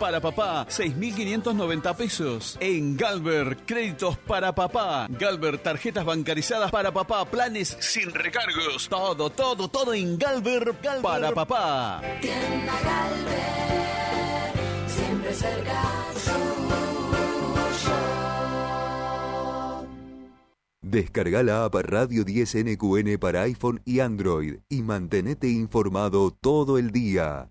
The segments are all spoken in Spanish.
Para papá, 6.590 pesos. En Galver, créditos para papá. Galver, tarjetas bancarizadas para papá, planes sin recargos. Todo, todo, todo en Galver, para papá. Tienda Galver, siempre cerca Descarga la app Radio 10 NQN para iPhone y Android y mantenete informado todo el día.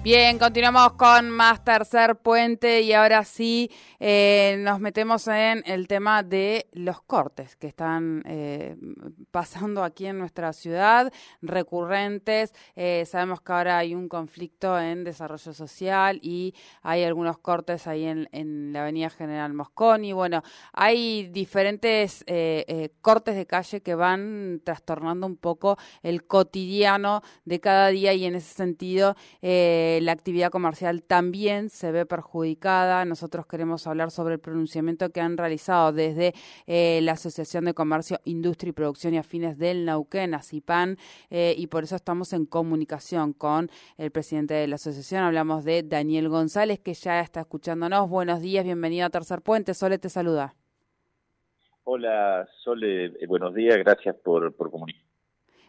Bien, continuamos con más tercer puente y ahora sí eh, nos metemos en el tema de los cortes que están eh, pasando aquí en nuestra ciudad, recurrentes. Eh, sabemos que ahora hay un conflicto en desarrollo social y hay algunos cortes ahí en, la Avenida General Mosconi. Bueno, hay diferentes cortes de calle que van trastornando un poco el cotidiano de cada día y en ese sentido la actividad comercial también se ve perjudicada. Nosotros queremos hablar sobre el pronunciamiento que han realizado desde eh, la Asociación de Comercio, Industria y Producción y Afines del Nauquén, ACIPAN, eh, y por eso estamos en comunicación con el presidente de la asociación. Hablamos de Daniel González, que ya está escuchándonos. Buenos días, bienvenido a Tercer Puente. Sole te saluda. Hola, Sole, eh, buenos días, gracias por, por comunicar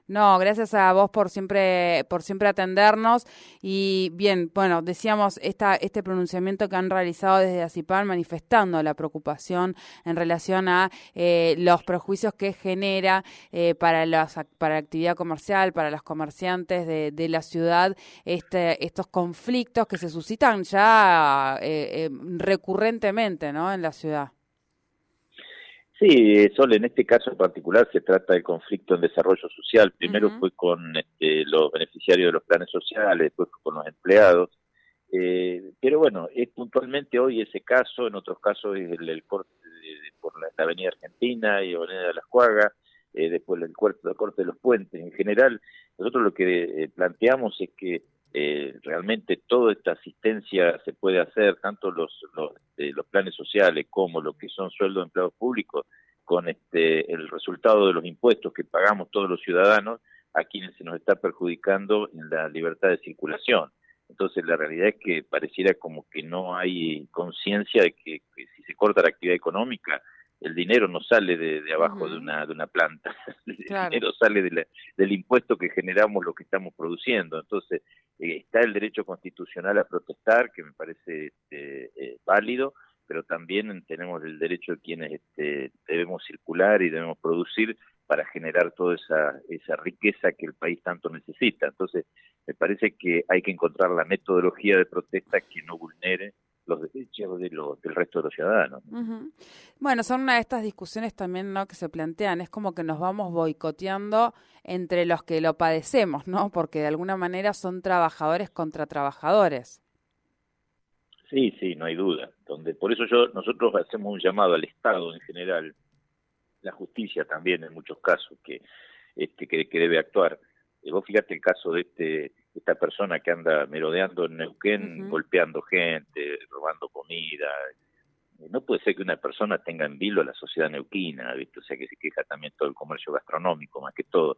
no, gracias a vos por siempre, por siempre atendernos. Y bien, bueno, decíamos esta, este pronunciamiento que han realizado desde ACIPAN manifestando la preocupación en relación a eh, los prejuicios que genera eh, para, las, para la actividad comercial, para los comerciantes de, de la ciudad, este, estos conflictos que se suscitan ya eh, recurrentemente ¿no? en la ciudad. Sí, Sol, en este caso en particular se trata de conflicto en desarrollo social. Primero fue con este, los beneficiarios de los planes sociales, después con los empleados. Eh, pero bueno, es puntualmente hoy ese caso, en otros casos es el, corte por la, Avenida Argentina y Avenida de las Cuagas, eh, después el corte, el corte de los puentes. En general, nosotros lo que eh, planteamos es que eh, realmente toda esta asistencia se puede hacer, tanto los, los, eh, los planes sociales como lo que son sueldos de empleados públicos, con este, el resultado de los impuestos que pagamos todos los ciudadanos a quienes se nos está perjudicando en la libertad de circulación. Entonces la realidad es que pareciera como que no hay conciencia de que, si se corta la actividad económica, el dinero no sale de, abajo de, una, de una planta, el dinero sale del impuesto que generamos lo que estamos produciendo. Entonces, está el derecho constitucional a protestar, que me parece este, eh, válido, pero también tenemos el derecho de quienes este, debemos circular y debemos producir para generar toda esa, esa riqueza que el país tanto necesita. Entonces, me parece que hay que encontrar la metodología de protesta que no vulnere los derechos de del resto de los ciudadanos. Bueno, son una de estas discusiones también ¿no? que se plantean, es como que nos vamos boicoteando entre los que lo padecemos, ¿no? Porque de alguna manera son trabajadores contra trabajadores. Sí, sí, no hay duda. Donde por eso yo nosotros hacemos un llamado al Estado en general, la justicia también en muchos casos que este que, que debe actuar. Y vos fíjate el caso de este esta persona que anda merodeando en Neuquén, golpeando gente, robando comida. No puede ser que una persona tenga en vilo a la sociedad neuquina, ¿viste? o sea que se queja también todo el comercio gastronómico, más que todo.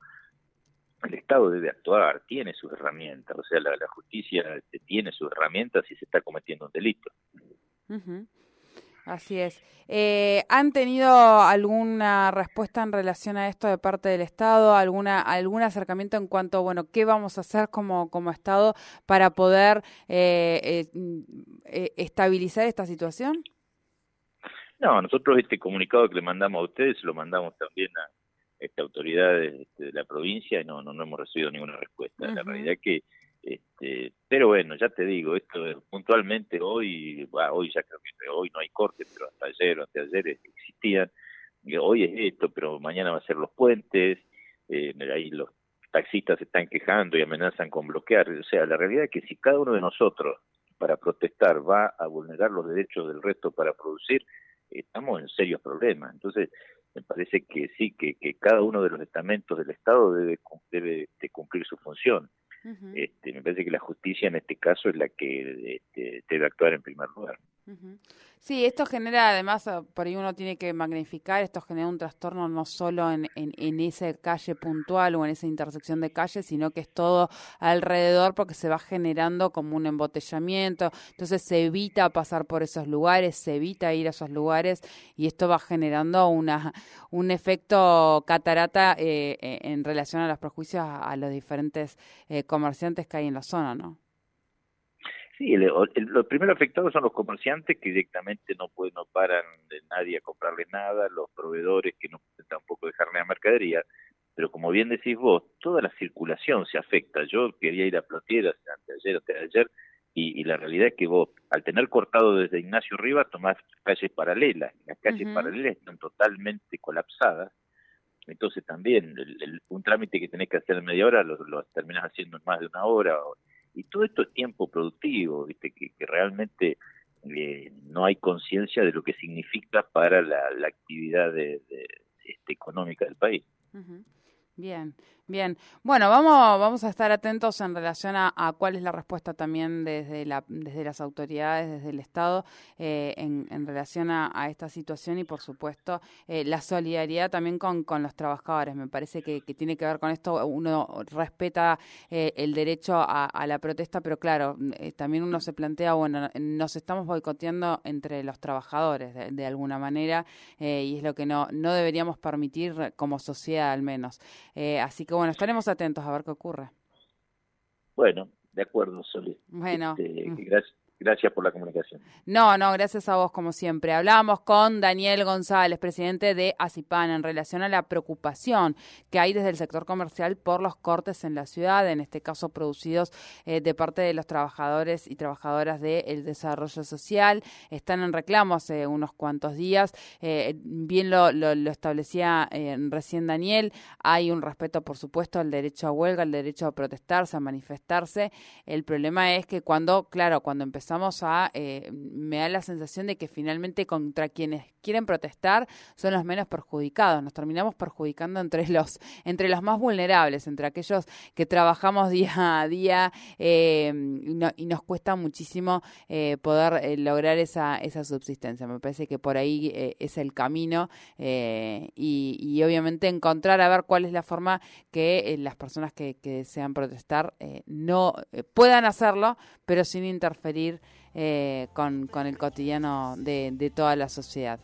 El Estado debe actuar, tiene sus herramientas, o sea, la, justicia este, tiene sus herramientas si se está cometiendo un delito. Así es. Eh, ¿Han tenido alguna respuesta en relación a esto de parte del Estado? ¿Alguna, ¿Algún acercamiento en cuanto a, bueno, qué vamos a hacer como, como Estado para poder eh, eh, estabilizar esta situación? No, nosotros este comunicado que le mandamos a ustedes lo mandamos también a esta autoridades este, de la provincia y no, no, hemos recibido ninguna respuesta. La realidad es que este, pero bueno, ya te digo, esto puntualmente hoy, hoy ya creo que hoy no hay corte, pero hasta ayer o anteayer existían. Hoy es esto, pero mañana va a ser los puentes, eh, ahí los taxistas se están quejando y amenazan con bloquear. O sea, la realidad es que si cada uno de nosotros para protestar va a vulnerar los derechos del resto para producir, estamos en serios problemas. Entonces, me parece que sí, que, que cada uno de los estamentos del Estado debe, debe de cumplir su función. Este, me parece que la justicia en este caso es la que este, debe actuar en primer lugar. Sí, esto genera, además, ah, por ahí uno tiene que magnificar, esto genera un trastorno no solo en, en, en, esa calle puntual o en esa intersección de calles, sino que es todo alrededor porque se va generando como un embotellamiento, entonces se evita pasar por esos lugares, se evita ir a esos lugares y esto va generando una, un efecto catarata eh, eh en relación a los prejuicios a, los diferentes eh, comerciantes que hay en la zona, ¿no? Sí, los primeros afectados son los comerciantes que directamente no pueden, no paran de nadie a comprarle nada, los proveedores que no pueden tampoco dejarle la mercadería, pero como bien decís vos, toda la circulación se afecta. Yo quería ir a Plotieras anteayer, o ayer, y, y la realidad es que vos, al tener cortado desde Ignacio Rivas, tomás calles paralelas, las calles paralelas están totalmente colapsadas, entonces también un trámite que tenés que hacer en media hora lo, lo terminás haciendo en más de una hora, y todo esto es tiempo productivo, ¿viste? Que, que realmente eh, no hay conciencia de lo que significa para la, actividad de, este, económica del país. Bien, bien. Bueno, vamos, vamos a estar atentos en relación a, cuál es la respuesta también desde, la, desde las autoridades, desde el Estado, eh, en, en, relación a, esta situación y, por supuesto, eh, la solidaridad también con, con los trabajadores. Me parece que, tiene que ver con esto. Uno respeta eh, el derecho a, la protesta, pero claro, también uno se plantea, bueno, nos estamos boicoteando entre los trabajadores de, de alguna manera y es lo que no, no deberíamos permitir como sociedad al menos. Eh, así que bueno, estaremos atentos a ver qué ocurre. Bueno, de acuerdo, Solís. Bueno. Este, gracias. Gracias por la comunicación. No, no, gracias a vos como siempre. Hablamos con Daniel González, presidente de ACIPAN, en relación a la preocupación que hay desde el sector comercial por los cortes en la ciudad, en este caso producidos eh, de parte de los trabajadores y trabajadoras del desarrollo social. Están en reclamo hace unos cuantos días. Eh, bien lo, lo, establecía eh, recién Daniel, hay un respeto, por supuesto, al derecho a huelga, al derecho a protestarse, a manifestarse. El problema es que cuando, claro, cuando empezamos a, eh, me da la sensación de que finalmente contra quienes quieren protestar son los menos perjudicados. Nos terminamos perjudicando entre los, entre los más vulnerables, entre aquellos que trabajamos día a día eh, y, nos cuesta muchísimo eh, poder lograr esa, esa subsistencia. Me parece que por ahí es el camino y, y, obviamente encontrar a ver cuál es la forma que las personas que, que desean protestar no puedan hacerlo, pero sin interferir eh, con, con, el cotidiano de, de toda la sociedad.